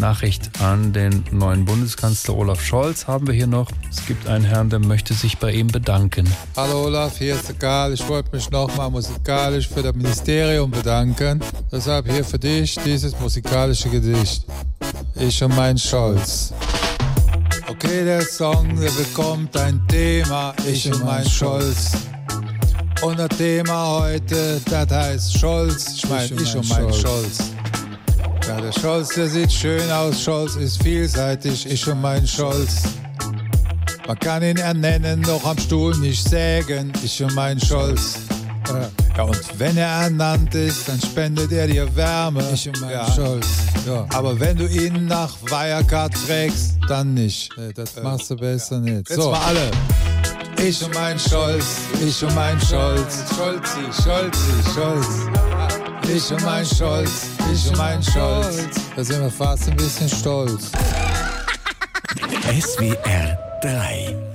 Nachricht an den neuen Bundeskanzler Olaf Scholz haben wir hier noch. Es gibt einen Herrn, der möchte sich bei ihm bedanken. Hallo Olaf, hier ist der Karl. Ich wollte mich nochmal musikalisch für das Ministerium bedanken. Deshalb hier für dich dieses musikalische Gedicht. Ich und mein Scholz. Okay, der Song, der bekommt ein Thema. Ich und mein Scholz. Und das Thema heute, das heißt Scholz. Ich meine, ich und mein Scholz. Ja, der Scholz, der sieht schön aus. Scholz ist vielseitig. Ich und mein Scholz. Man kann ihn ernennen, doch am Stuhl nicht sägen. Ich und mein Scholz. Ja, und wenn er ernannt ist, dann spendet er dir Wärme. Ich und mein ja. Scholz. Ja. Aber wenn du ihn nach Wirecard trägst, dann nicht. Nee, das machst du besser nicht. Jetzt so. mal alle. Ich und mein Scholz, ich und mein Scholz, Scholzi, Scholzi, Scholz. Ich und mein Scholz, ich und mein Scholz. Da sind wir fast ein bisschen stolz. SWR 3